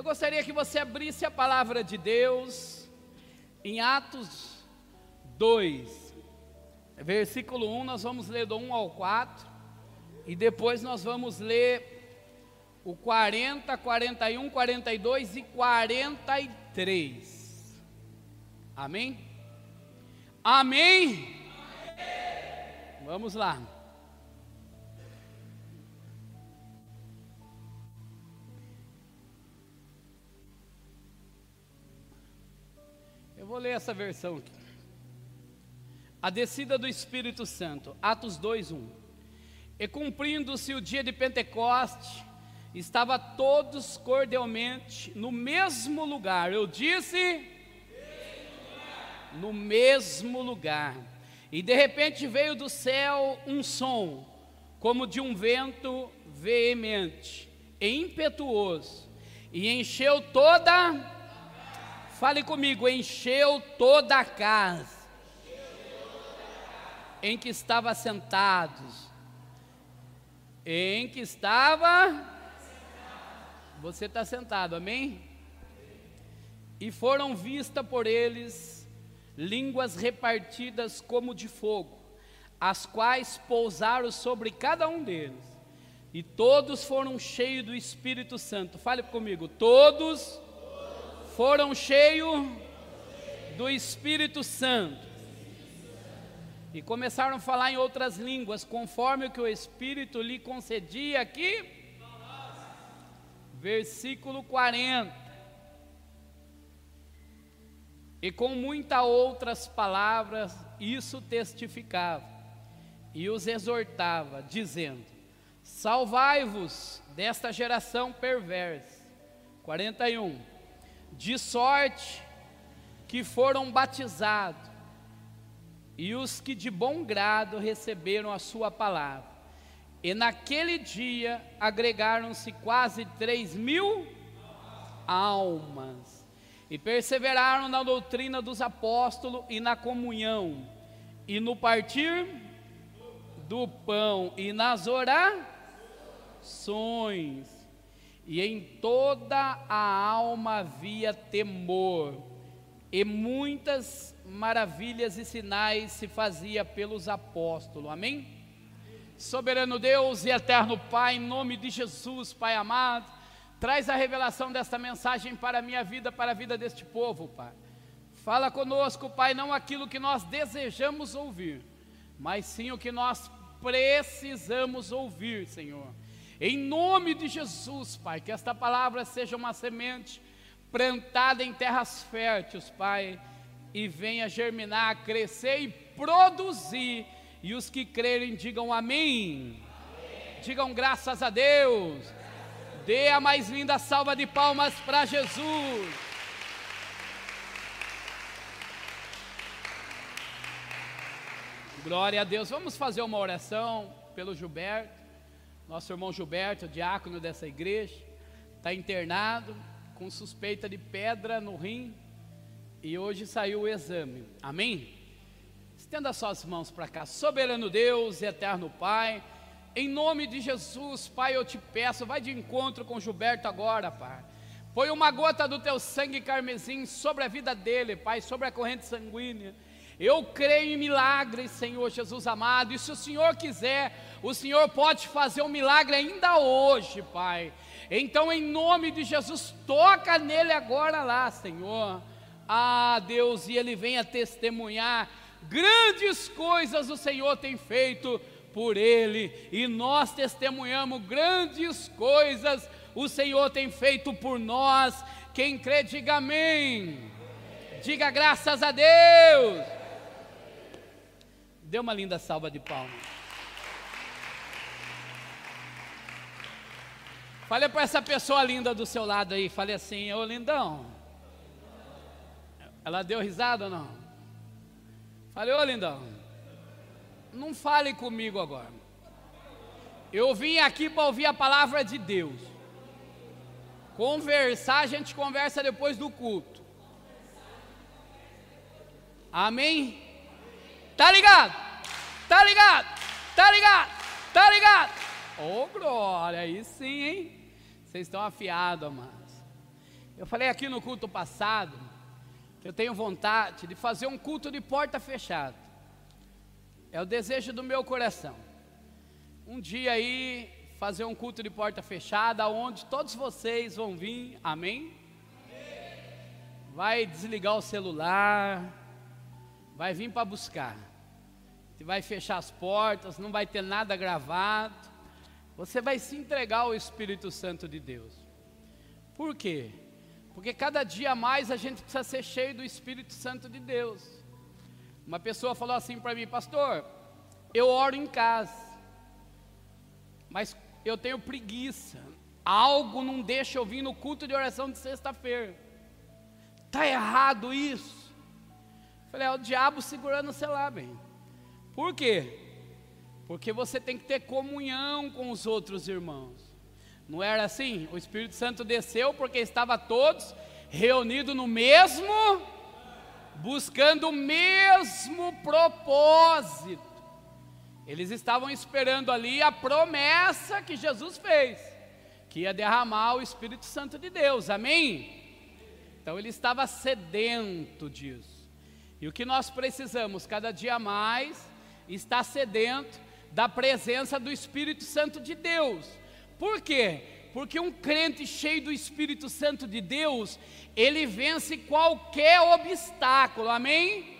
Eu gostaria que você abrisse a palavra de Deus em Atos 2, versículo 1, nós vamos ler do 1 ao 4, e depois nós vamos ler o 40, 41, 42 e 43. Amém? Amém? Amém. Vamos lá. Vou ler essa versão aqui. A descida do Espírito Santo, Atos 2:1. E cumprindo-se o dia de Pentecoste, estava todos cordialmente no mesmo lugar. Eu disse no mesmo lugar. E de repente veio do céu um som, como de um vento veemente e impetuoso, e encheu toda Fale comigo, encheu toda a casa em que estava sentados. Em que estava. Você está sentado, amém? E foram vistas por eles línguas repartidas como de fogo, as quais pousaram sobre cada um deles. E todos foram cheios do Espírito Santo. Fale comigo, todos foram cheios do Espírito Santo e começaram a falar em outras línguas, conforme o que o Espírito lhe concedia aqui. Versículo 40. E com muitas outras palavras, isso testificava e os exortava, dizendo: Salvai-vos desta geração perversa. 41 de sorte que foram batizados e os que de bom grado receberam a sua palavra. E naquele dia agregaram-se quase três mil almas e perseveraram na doutrina dos apóstolos e na comunhão e no partir do pão e nas orações e em toda a alma havia temor, e muitas maravilhas e sinais se fazia pelos apóstolos. Amém? Soberano Deus e eterno Pai, em nome de Jesus, Pai amado, traz a revelação desta mensagem para a minha vida, para a vida deste povo, Pai. Fala conosco, Pai, não aquilo que nós desejamos ouvir, mas sim o que nós precisamos ouvir, Senhor. Em nome de Jesus, Pai, que esta palavra seja uma semente plantada em terras férteis, Pai, e venha germinar, crescer e produzir. E os que crerem digam amém. amém. Digam graças a Deus. Dê a mais linda salva de palmas para Jesus. Glória a Deus. Vamos fazer uma oração pelo Gilberto. Nosso irmão Gilberto, diácono dessa igreja, está internado com suspeita de pedra no rim e hoje saiu o exame. Amém? Estenda suas mãos para cá. Soberano Deus, eterno Pai, em nome de Jesus, Pai, eu te peço, vai de encontro com Gilberto agora, Pai. Põe uma gota do teu sangue carmesim sobre a vida dele, Pai, sobre a corrente sanguínea. Eu creio em milagres, Senhor Jesus amado, e se o Senhor quiser, o Senhor pode fazer um milagre ainda hoje, Pai. Então, em nome de Jesus, toca nele agora lá, Senhor. Ah, Deus, e ele venha testemunhar grandes coisas o Senhor tem feito por ele, e nós testemunhamos grandes coisas o Senhor tem feito por nós. Quem crê, diga amém. Diga graças a Deus. Dê uma linda salva de palmas. Fale para essa pessoa linda do seu lado aí, fale assim, ô lindão. Ela deu risada ou não? Falei, ô lindão. Não fale comigo agora. Eu vim aqui para ouvir a palavra de Deus. Conversar, a gente conversa depois do culto. Amém? Tá ligado? Tá ligado? Tá ligado? Tá ligado? Ô oh, glória, aí sim, hein? Vocês estão afiados, amados. Eu falei aqui no culto passado que eu tenho vontade de fazer um culto de porta fechada. É o desejo do meu coração. Um dia aí fazer um culto de porta fechada, onde todos vocês vão vir, amém? Vai desligar o celular, vai vir para buscar. Você vai fechar as portas, não vai ter nada gravado. Você vai se entregar ao Espírito Santo de Deus. Por quê? Porque cada dia mais a gente precisa ser cheio do Espírito Santo de Deus. Uma pessoa falou assim para mim, pastor, eu oro em casa, mas eu tenho preguiça. Algo não deixa eu vir no culto de oração de sexta-feira. Está errado isso. Falei, é o diabo segurando o celular, bem. Por quê? Porque você tem que ter comunhão com os outros irmãos. Não era assim? O Espírito Santo desceu porque estava todos reunidos no mesmo, buscando o mesmo propósito. Eles estavam esperando ali a promessa que Jesus fez, que ia derramar o Espírito Santo de Deus, amém? Então ele estava sedento disso. E o que nós precisamos cada dia mais está sedento da presença do Espírito Santo de Deus. Por quê? Porque um crente cheio do Espírito Santo de Deus, ele vence qualquer obstáculo, amém?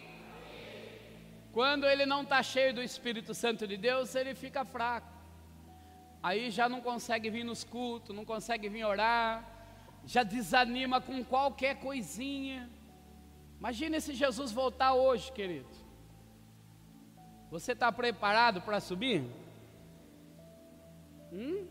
Quando ele não está cheio do Espírito Santo de Deus, ele fica fraco. Aí já não consegue vir nos cultos, não consegue vir orar, já desanima com qualquer coisinha. Imagine se Jesus voltar hoje, querido. Você está preparado para subir? Hum?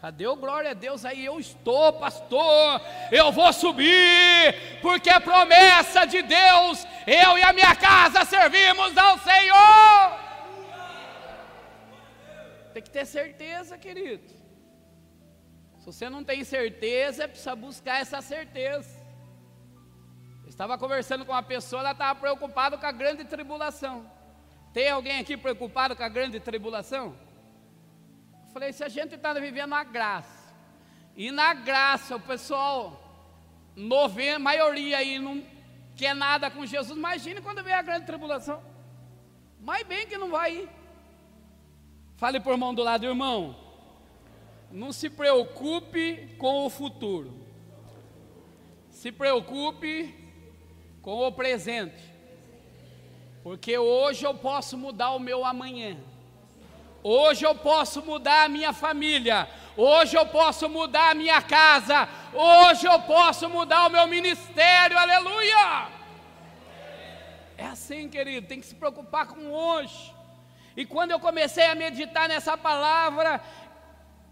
Cadê o glória a Deus aí? Eu estou, pastor. Eu vou subir, porque é promessa de Deus. Eu e a minha casa servimos ao Senhor. Tem que ter certeza, querido. Se você não tem certeza, precisa buscar essa certeza. Eu estava conversando com uma pessoa, ela estava preocupada com a grande tribulação. Tem alguém aqui preocupado com a grande tribulação? Falei, se a gente está vivendo a graça, e na graça o pessoal, novena, maioria aí não quer nada com Jesus, imagine quando vem a grande tribulação. Mais bem que não vai ir. Fale por mão do lado, irmão. Não se preocupe com o futuro. Se preocupe com o presente. Porque hoje eu posso mudar o meu amanhã. Hoje eu posso mudar a minha família. Hoje eu posso mudar a minha casa. Hoje eu posso mudar o meu ministério. Aleluia! É assim, querido, tem que se preocupar com hoje. E quando eu comecei a meditar nessa palavra,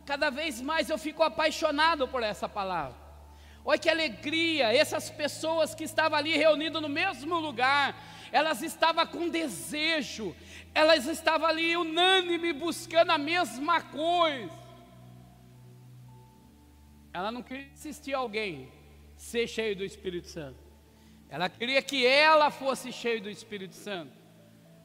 cada vez mais eu fico apaixonado por essa palavra. Olha que alegria, essas pessoas que estavam ali reunidas no mesmo lugar, elas estavam com desejo, elas estavam ali unânime buscando a mesma coisa. Ela não queria assistir alguém ser cheio do Espírito Santo. Ela queria que ela fosse cheia do Espírito Santo.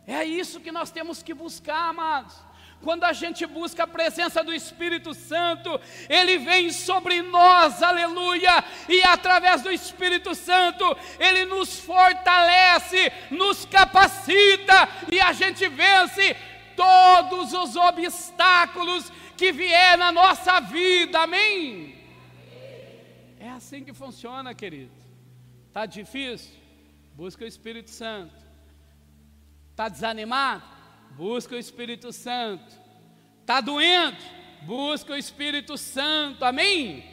É isso que nós temos que buscar, amados. Quando a gente busca a presença do Espírito Santo, ele vem sobre nós, aleluia, e através do Espírito Santo, ele nos fortalece, nos capacita e a gente vence todos os obstáculos que vier na nossa vida, amém? É assim que funciona, querido. Está difícil? Busca o Espírito Santo. Está desanimado? Busca o Espírito Santo. Está doendo? Busca o Espírito Santo, amém?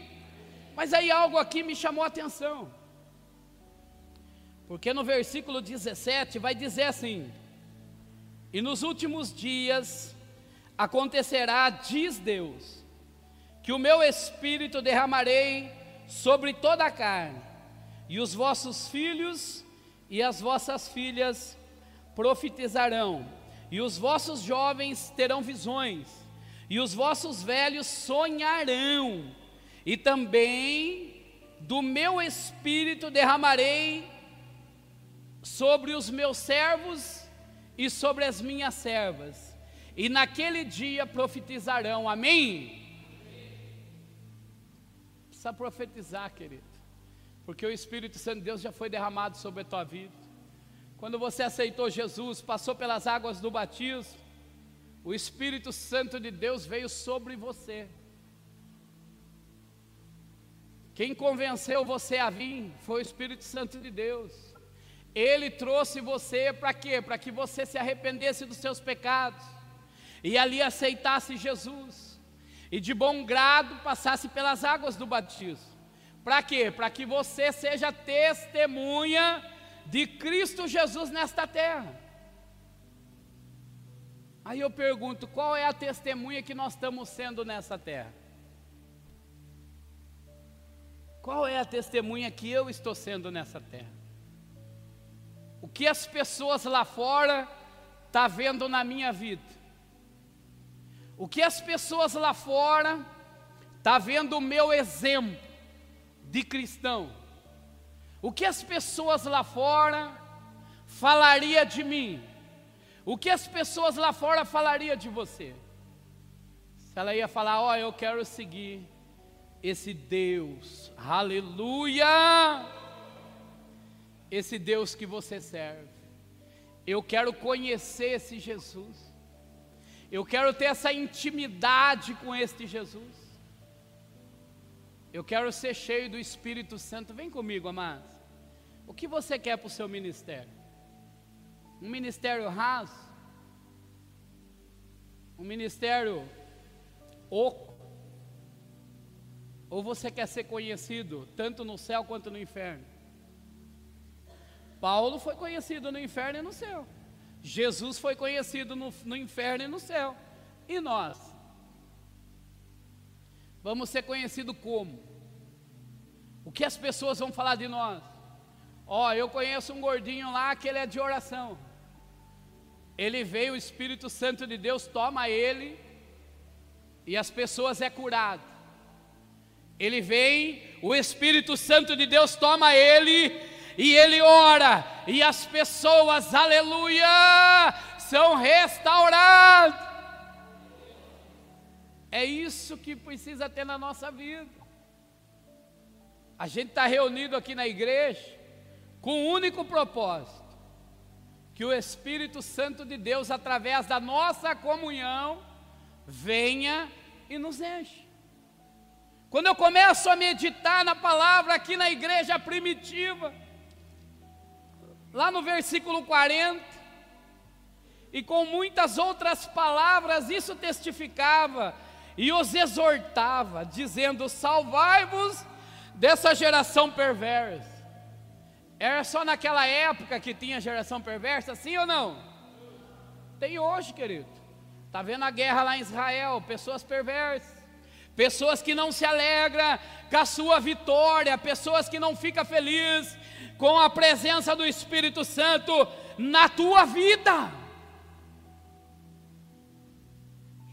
Mas aí algo aqui me chamou a atenção. Porque no versículo 17 vai dizer assim: E nos últimos dias acontecerá, diz Deus, que o meu espírito derramarei sobre toda a carne, e os vossos filhos e as vossas filhas profetizarão e os vossos jovens terão visões, e os vossos velhos sonharão, e também do meu espírito derramarei sobre os meus servos e sobre as minhas servas, e naquele dia profetizarão, amém? Precisa profetizar, querido. Porque o Espírito Santo de Deus já foi derramado sobre a tua vida. Quando você aceitou Jesus, passou pelas águas do batismo, o Espírito Santo de Deus veio sobre você. Quem convenceu você a vir foi o Espírito Santo de Deus. Ele trouxe você para quê? Para que você se arrependesse dos seus pecados e ali aceitasse Jesus e de bom grado passasse pelas águas do batismo. Para quê? Para que você seja testemunha de Cristo Jesus nesta terra. Aí eu pergunto: qual é a testemunha que nós estamos sendo nessa terra? Qual é a testemunha que eu estou sendo nessa terra? O que as pessoas lá fora estão tá vendo na minha vida? O que as pessoas lá fora estão tá vendo o meu exemplo de cristão? O que as pessoas lá fora falaria de mim? O que as pessoas lá fora falaria de você? Se ela ia falar, ó, oh, eu quero seguir esse Deus, aleluia! Esse Deus que você serve. Eu quero conhecer esse Jesus. Eu quero ter essa intimidade com este Jesus. Eu quero ser cheio do Espírito Santo. Vem comigo, amados. O que você quer para o seu ministério? Um ministério raso? Um ministério oco? Ou você quer ser conhecido tanto no céu quanto no inferno? Paulo foi conhecido no inferno e no céu. Jesus foi conhecido no, no inferno e no céu. E nós? Vamos ser conhecidos como? O que as pessoas vão falar de nós? Ó, oh, eu conheço um gordinho lá que ele é de oração. Ele veio, o Espírito Santo de Deus toma ele e as pessoas é curado. Ele vem, o Espírito Santo de Deus toma ele e ele ora e as pessoas, aleluia, são restauradas. É isso que precisa ter na nossa vida. A gente está reunido aqui na igreja com um único propósito: que o Espírito Santo de Deus, através da nossa comunhão, venha e nos enche. Quando eu começo a meditar na palavra aqui na igreja primitiva, lá no versículo 40, e com muitas outras palavras, isso testificava e os exortava, dizendo: Salvai-vos dessa geração perversa. Era só naquela época que tinha geração perversa, sim ou não? Tem hoje, querido. Está vendo a guerra lá em Israel? Pessoas perversas, pessoas que não se alegram com a sua vitória, pessoas que não ficam felizes com a presença do Espírito Santo na tua vida.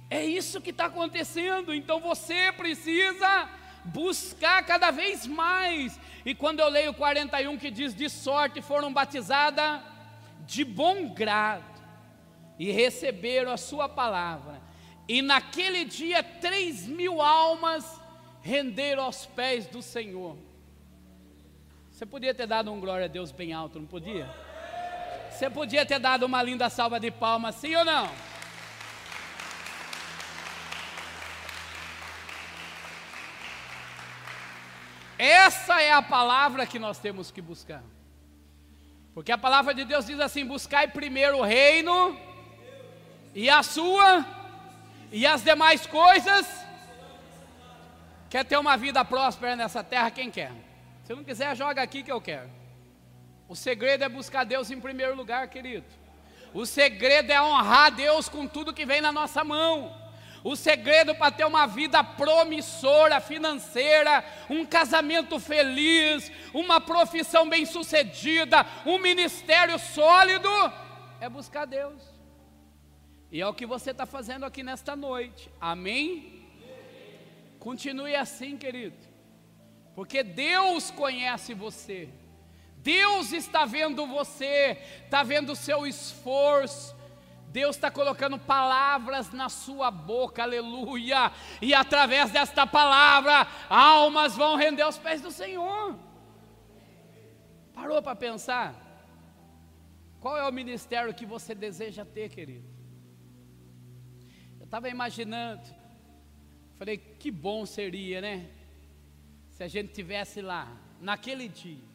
É isso que está acontecendo, então você precisa buscar cada vez mais. E quando eu leio 41 que diz: De sorte foram batizadas de bom grado e receberam a Sua palavra. E naquele dia, três mil almas renderam aos pés do Senhor. Você podia ter dado um glória a Deus bem alto, não podia? Você podia ter dado uma linda salva de palmas, sim ou não? Essa é a palavra que nós temos que buscar. Porque a palavra de Deus diz assim: buscai primeiro o reino e a sua e as demais coisas. Quer ter uma vida próspera nessa terra? Quem quer? Se não quiser, joga aqui que eu quero. O segredo é buscar Deus em primeiro lugar, querido. O segredo é honrar Deus com tudo que vem na nossa mão. O segredo para ter uma vida promissora financeira, um casamento feliz, uma profissão bem-sucedida, um ministério sólido, é buscar Deus. E é o que você está fazendo aqui nesta noite. Amém? Continue assim, querido. Porque Deus conhece você. Deus está vendo você, está vendo o seu esforço, Deus está colocando palavras na sua boca, aleluia, e através desta palavra, almas vão render aos pés do Senhor. Parou para pensar? Qual é o ministério que você deseja ter, querido? Eu estava imaginando, falei, que bom seria, né? Se a gente tivesse lá, naquele dia,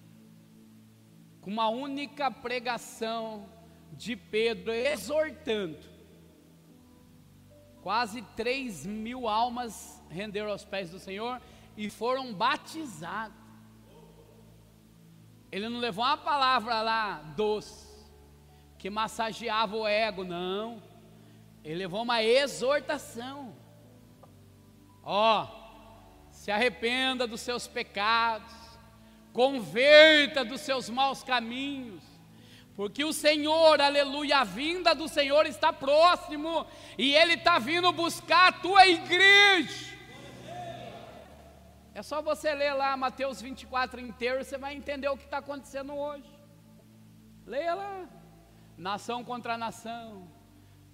com uma única pregação de Pedro exortando. Quase 3 mil almas renderam aos pés do Senhor e foram batizados. Ele não levou uma palavra lá doce, que massageava o ego, não. Ele levou uma exortação. Ó, se arrependa dos seus pecados, converta dos seus maus caminhos, porque o Senhor, aleluia, a vinda do Senhor está próximo, e Ele está vindo buscar a tua igreja. É só você ler lá Mateus 24 inteiro, você vai entender o que está acontecendo hoje. Leia lá. Nação contra nação,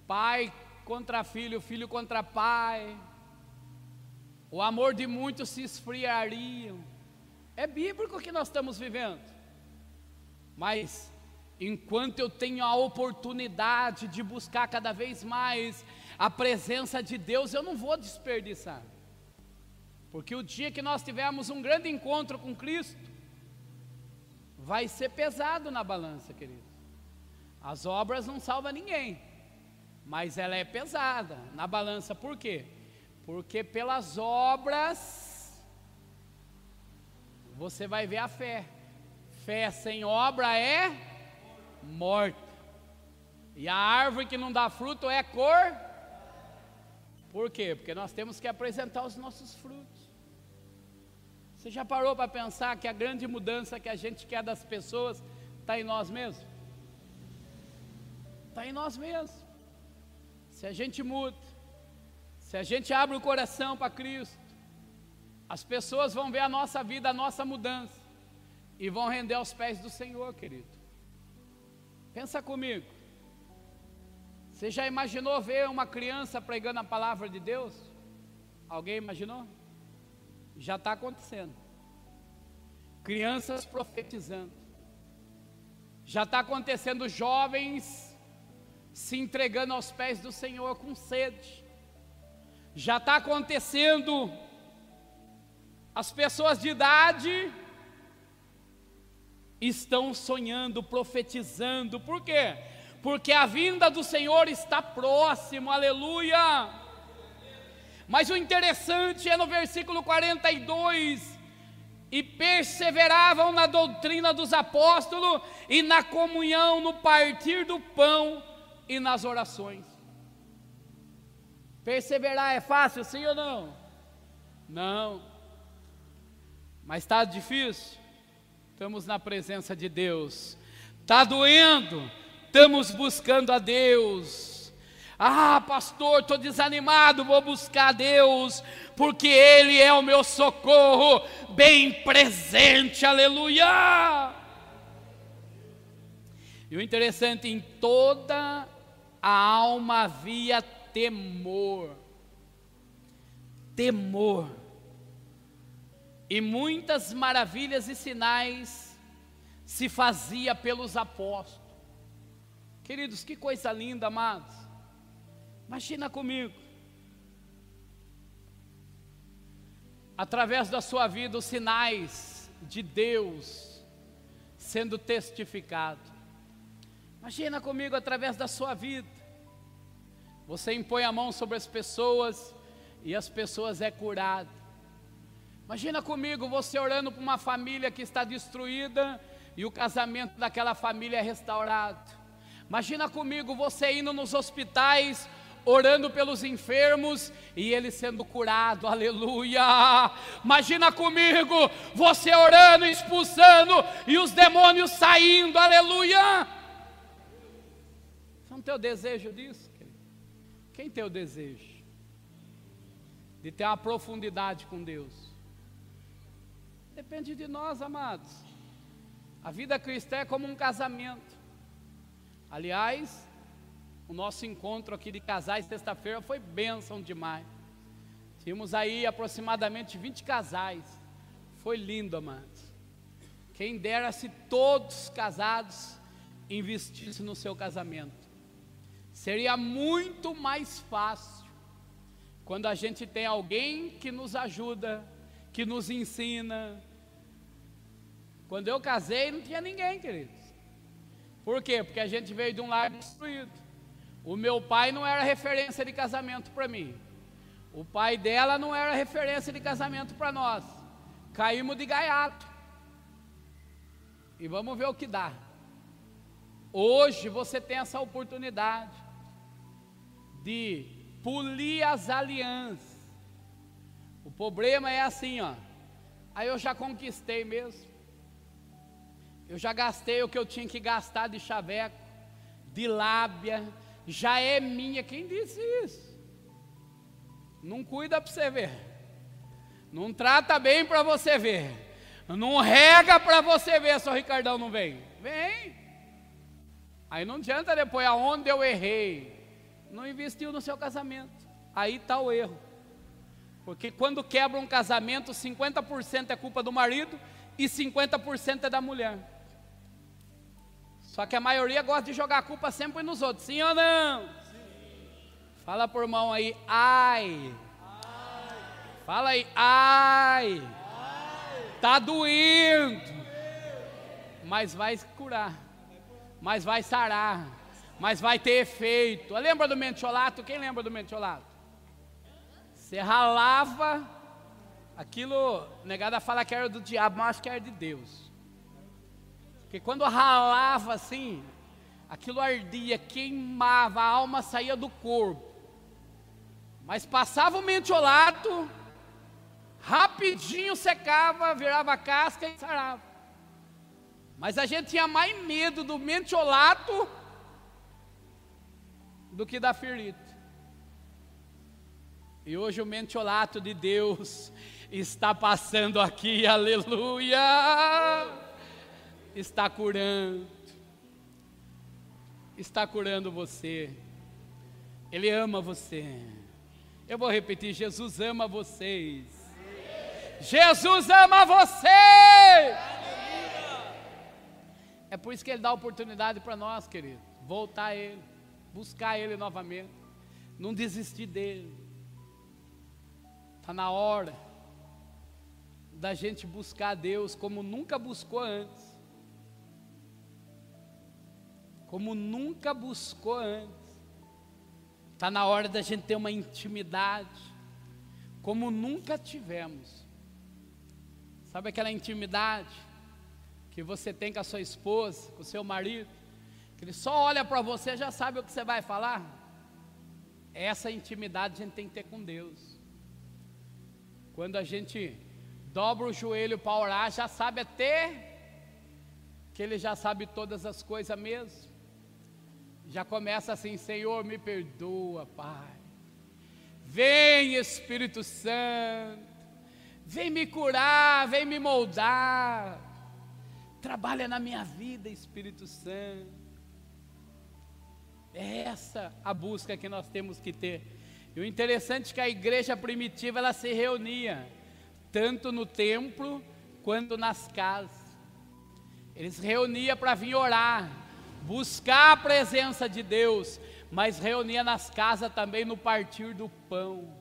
pai contra filho, filho contra pai. O amor de muitos se esfriariam. É bíblico o que nós estamos vivendo. Mas enquanto eu tenho a oportunidade de buscar cada vez mais a presença de Deus, eu não vou desperdiçar. Porque o dia que nós tivermos um grande encontro com Cristo, vai ser pesado na balança, querido. As obras não salvam ninguém, mas ela é pesada na balança, por quê? Porque pelas obras você vai ver a fé. Fé sem obra é morta. E a árvore que não dá fruto é cor. Por quê? Porque nós temos que apresentar os nossos frutos. Você já parou para pensar que a grande mudança que a gente quer das pessoas está em nós mesmos? Está em nós mesmos. Se a gente muda, se a gente abre o coração para Cristo, as pessoas vão ver a nossa vida, a nossa mudança, e vão render aos pés do Senhor, querido. Pensa comigo. Você já imaginou ver uma criança pregando a palavra de Deus? Alguém imaginou? Já está acontecendo. Crianças profetizando. Já está acontecendo jovens se entregando aos pés do Senhor com sede. Já está acontecendo as pessoas de idade estão sonhando, profetizando, por quê? Porque a vinda do Senhor está próximo, aleluia. Mas o interessante é no versículo 42: e perseveravam na doutrina dos apóstolos e na comunhão, no partir do pão e nas orações. Perseverar é fácil, sim ou não? Não. Mas está difícil? Estamos na presença de Deus. Está doendo? Estamos buscando a Deus. Ah, pastor, estou desanimado, vou buscar a Deus, porque Ele é o meu socorro, bem presente, aleluia. E o interessante, em toda a alma havia temor, temor e muitas maravilhas e sinais se fazia pelos apóstolos. Queridos, que coisa linda, amados. Imagina comigo. Através da sua vida, os sinais de Deus sendo testificado. Imagina comigo através da sua vida. Você impõe a mão sobre as pessoas e as pessoas é curado. Imagina comigo você orando para uma família que está destruída e o casamento daquela família é restaurado. Imagina comigo você indo nos hospitais orando pelos enfermos e eles sendo curado, aleluia. Imagina comigo você orando, expulsando e os demônios saindo, aleluia. Não tem o desejo disso? Quem tem o desejo de ter uma profundidade com Deus? Depende de nós, amados. A vida cristã é como um casamento. Aliás, O nosso encontro aqui de casais sexta-feira foi bênção demais. Tínhamos aí aproximadamente 20 casais. Foi lindo, amados. Quem dera se todos casados investissem no seu casamento. Seria muito mais fácil quando a gente tem alguém que nos ajuda, que nos ensina. Quando eu casei, não tinha ninguém, queridos. Por quê? Porque a gente veio de um lar destruído. O meu pai não era referência de casamento para mim. O pai dela não era referência de casamento para nós. Caímos de gaiato. E vamos ver o que dá. Hoje você tem essa oportunidade de polir as alianças. O problema é assim, ó. Aí eu já conquistei mesmo. Eu já gastei o que eu tinha que gastar de chaveco, de lábia, já é minha. Quem disse isso? Não cuida para você ver. Não trata bem para você ver. Não rega para você ver o Ricardão não vem. Vem. Aí não adianta depois aonde eu errei não investiu no seu casamento. Aí está o erro. Porque quando quebra um casamento, 50% é culpa do marido e 50% é da mulher. Só que a maioria gosta de jogar a culpa sempre nos outros, sim ou não? Sim. Fala por mão aí, ai. ai. Fala aí, ai. ai. Tá doendo. Mas vai curar. Mas vai sarar mas vai ter efeito. Lembra do mentiolato? Quem lembra do mentiolato? Você ralava, aquilo, negada fala que era do diabo, mas acho que era de Deus. Porque quando ralava assim, aquilo ardia, queimava, a alma saía do corpo. Mas passava o mentiolato, rapidinho secava, virava casca e sarava. Mas a gente tinha mais medo do mentiolato do que da ferida. E hoje o mentiolato de Deus está passando aqui, aleluia! Está curando, está curando você, Ele ama você. Eu vou repetir: Jesus ama vocês. Jesus ama vocês. É por isso que Ele dá oportunidade para nós, querido, voltar a Ele buscar Ele novamente, não desistir dele. Está na hora da gente buscar Deus como nunca buscou antes. Como nunca buscou antes. Está na hora da gente ter uma intimidade, como nunca tivemos. Sabe aquela intimidade que você tem com a sua esposa, com o seu marido? que ele só olha para você já sabe o que você vai falar. Essa intimidade a gente tem que ter com Deus. Quando a gente dobra o joelho para orar, já sabe até que ele já sabe todas as coisas mesmo. Já começa assim: Senhor, me perdoa, Pai. Vem, Espírito Santo. Vem me curar, vem me moldar. Trabalha na minha vida, Espírito Santo. É essa a busca que nós temos que ter. E o interessante é que a igreja primitiva ela se reunia tanto no templo quanto nas casas. Eles reunia para vir orar, buscar a presença de Deus, mas reunia nas casas também no partir do pão.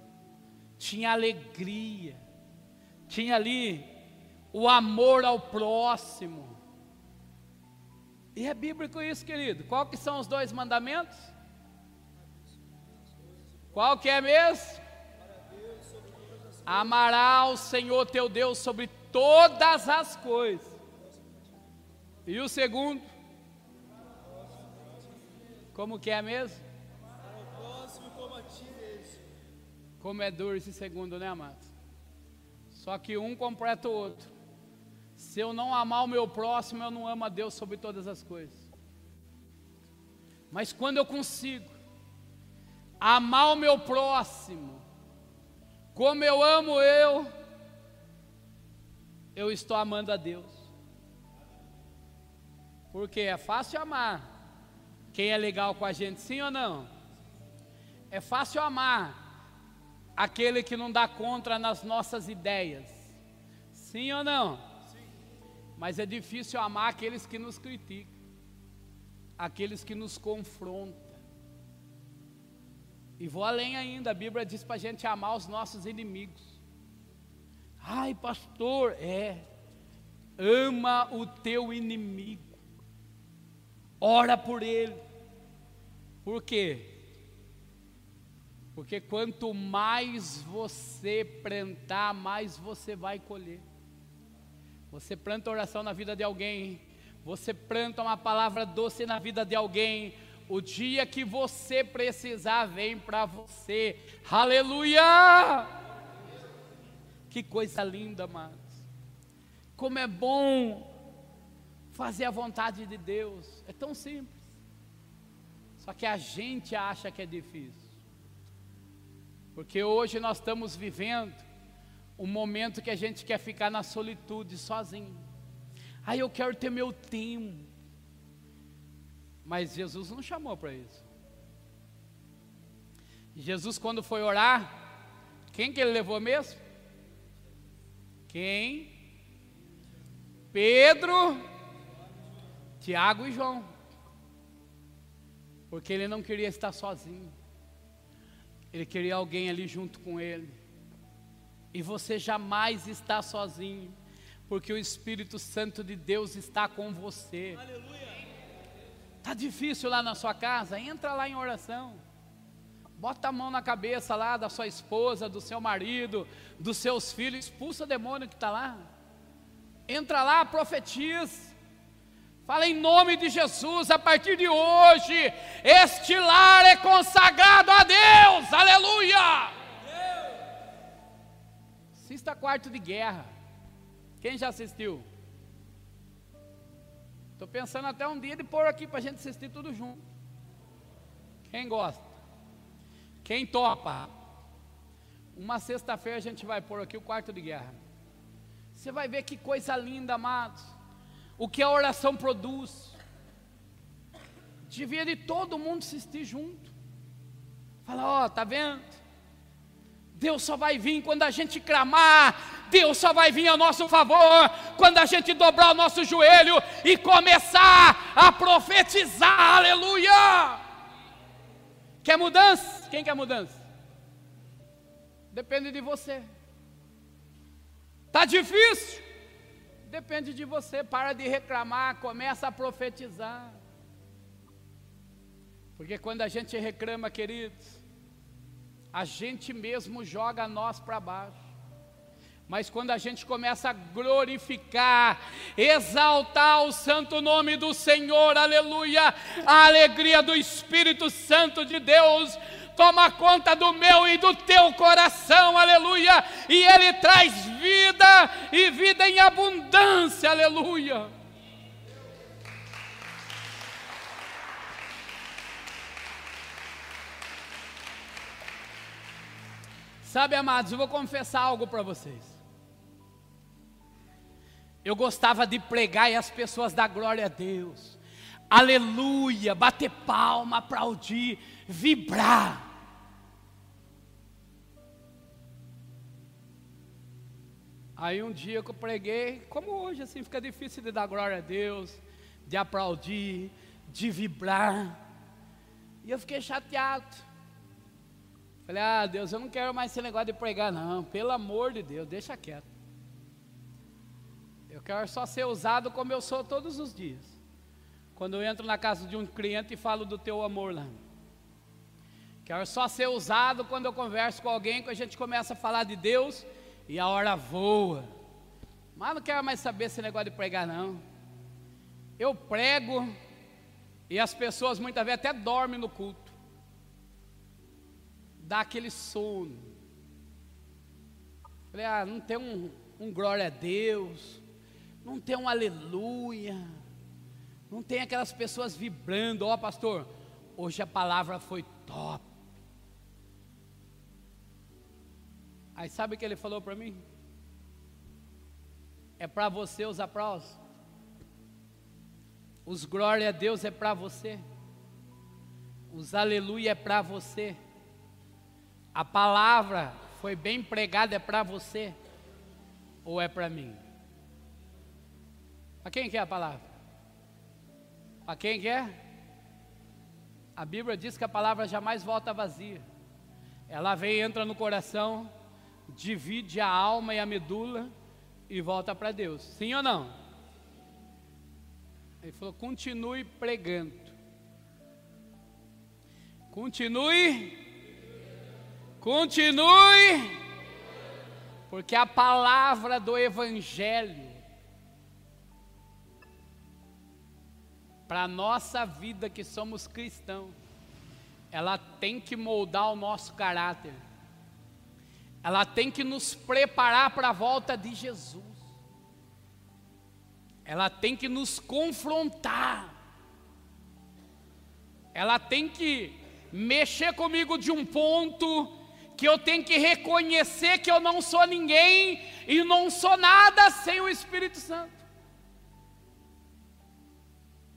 Tinha alegria, tinha ali o amor ao próximo. E é bíblico isso, querido. Qual que são os dois mandamentos? Qual que é mesmo? Amará o Senhor teu Deus sobre todas as coisas. E o segundo? Como que é mesmo? Como é duro esse segundo, né, amado? Só que um completa o outro. Se eu não amar o meu próximo, eu não amo a Deus sobre todas as coisas. Mas quando eu consigo amar o meu próximo, como eu amo eu, eu estou amando a Deus. Porque é fácil amar quem é legal com a gente, sim ou não? É fácil amar aquele que não dá contra nas nossas ideias, sim ou não? Mas é difícil amar aqueles que nos criticam, aqueles que nos confrontam. E vou além ainda, a Bíblia diz para a gente amar os nossos inimigos. Ai, pastor, é. Ama o teu inimigo. Ora por ele. Por quê? Porque quanto mais você plantar, mais você vai colher. Você planta oração na vida de alguém, você planta uma palavra doce na vida de alguém, o dia que você precisar vem para você. Aleluia! Que coisa linda, amados. Como é bom fazer a vontade de Deus. É tão simples. Só que a gente acha que é difícil. Porque hoje nós estamos vivendo um momento que a gente quer ficar na solitude sozinho. Aí eu quero ter meu tempo. Mas Jesus não chamou para isso. Jesus, quando foi orar, quem que ele levou mesmo? Quem? Pedro, Tiago e João. Porque ele não queria estar sozinho. Ele queria alguém ali junto com ele. E você jamais está sozinho, porque o Espírito Santo de Deus está com você. Está difícil lá na sua casa? Entra lá em oração. Bota a mão na cabeça lá da sua esposa, do seu marido, dos seus filhos, expulsa o demônio que está lá. Entra lá, profetiza. Fala em nome de Jesus, a partir de hoje, este lar é consagrado a Deus, aleluia! Assista quarto de guerra. Quem já assistiu? Estou pensando até um dia de pôr aqui para a gente assistir tudo junto. Quem gosta? Quem topa? Uma sexta-feira a gente vai pôr aqui o quarto de guerra. Você vai ver que coisa linda, amados. O que a oração produz. Devia de todo mundo assistir junto. Fala, ó, oh, tá vendo? Deus só vai vir quando a gente clamar, Deus só vai vir a nosso favor quando a gente dobrar o nosso joelho e começar a profetizar, aleluia! Quer mudança? Quem quer mudança? Depende de você. Tá difícil? Depende de você. Para de reclamar, começa a profetizar. Porque quando a gente reclama, queridos, a gente mesmo joga nós para baixo. Mas quando a gente começa a glorificar, exaltar o santo nome do Senhor, aleluia, a alegria do Espírito Santo de Deus toma conta do meu e do teu coração, aleluia, e ele traz vida e vida em abundância, aleluia. Sabe, amados, eu vou confessar algo para vocês. Eu gostava de pregar e as pessoas dar glória a Deus, aleluia, bater palma, aplaudir, vibrar. Aí um dia que eu preguei, como hoje, assim, fica difícil de dar glória a Deus, de aplaudir, de vibrar. E eu fiquei chateado. Falei, ah, Deus, eu não quero mais esse negócio de pregar, não. Pelo amor de Deus, deixa quieto. Eu quero só ser usado como eu sou todos os dias. Quando eu entro na casa de um cliente e falo do teu amor lá. Quero só ser usado quando eu converso com alguém, que a gente começa a falar de Deus e a hora voa. Mas não quero mais saber esse negócio de pregar, não. Eu prego e as pessoas muitas vezes até dormem no culto dá aquele sono. Falei, ah, não tem um, um glória a Deus, não tem um aleluia, não tem aquelas pessoas vibrando, ó oh, pastor, hoje a palavra foi top. Aí sabe o que ele falou para mim? É para você os aplausos. Os glória a Deus é para você. Os aleluia é para você. A palavra foi bem pregada é para você ou é para mim? Para quem que é a palavra? Para quem que é? A Bíblia diz que a palavra jamais volta vazia. Ela vem, entra no coração, divide a alma e a medula e volta para Deus. Sim ou não? Ele falou: continue pregando. Continue. Continue. Porque a palavra do Evangelho para a nossa vida que somos cristãos, ela tem que moldar o nosso caráter, ela tem que nos preparar para a volta de Jesus, ela tem que nos confrontar, ela tem que mexer comigo de um ponto que eu tenho que reconhecer que eu não sou ninguém e não sou nada sem o Espírito Santo.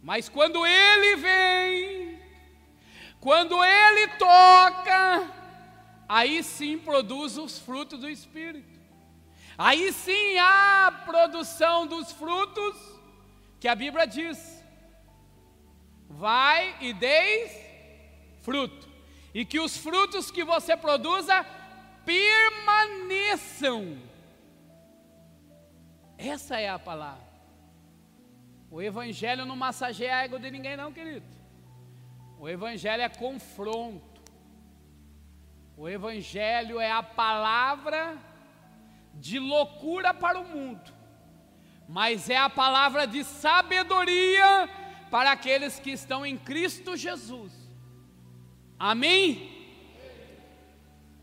Mas quando Ele vem, quando Ele toca, aí sim produz os frutos do Espírito. Aí sim há produção dos frutos que a Bíblia diz: vai e deis fruto, e que os frutos que você produza permaneçam. Essa é a palavra. O Evangelho não massageia a ego de ninguém, não, querido. O Evangelho é confronto. O Evangelho é a palavra de loucura para o mundo, mas é a palavra de sabedoria para aqueles que estão em Cristo Jesus. Amém?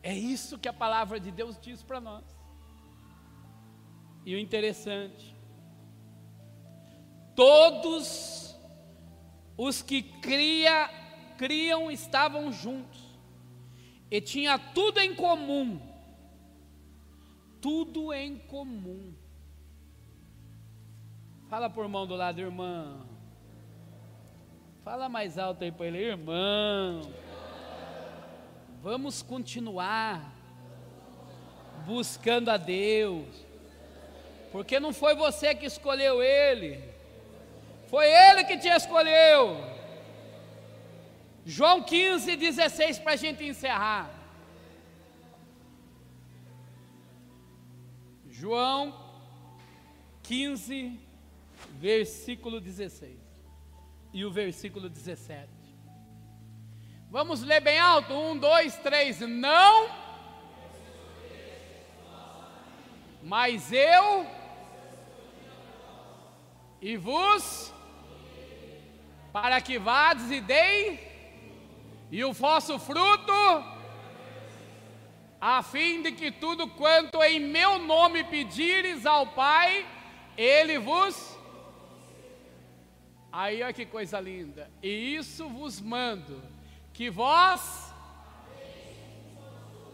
É isso que a palavra de Deus diz para nós. E o interessante Todos os que cria, criam estavam juntos e tinha tudo em comum. Tudo em comum. Fala por mão do lado, irmão. Fala mais alto aí para ele, irmão. Vamos continuar buscando a Deus, porque não foi você que escolheu Ele. Foi Ele que te escolheu. João 15, 16, para a gente encerrar. João 15, versículo 16 e o versículo 17. Vamos ler bem alto? Um, dois, três. Não, mas eu e vos para que vades e dei, e o vosso fruto, a fim de que tudo quanto em meu nome pedires ao Pai, Ele vos. Aí olha que coisa linda, e isso vos mando, que vós,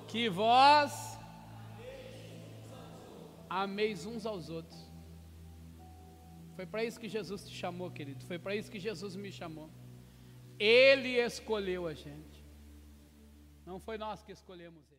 que vós ameis uns aos outros. Foi para isso que Jesus te chamou, querido. Foi para isso que Jesus me chamou. Ele escolheu a gente. Não foi nós que escolhemos.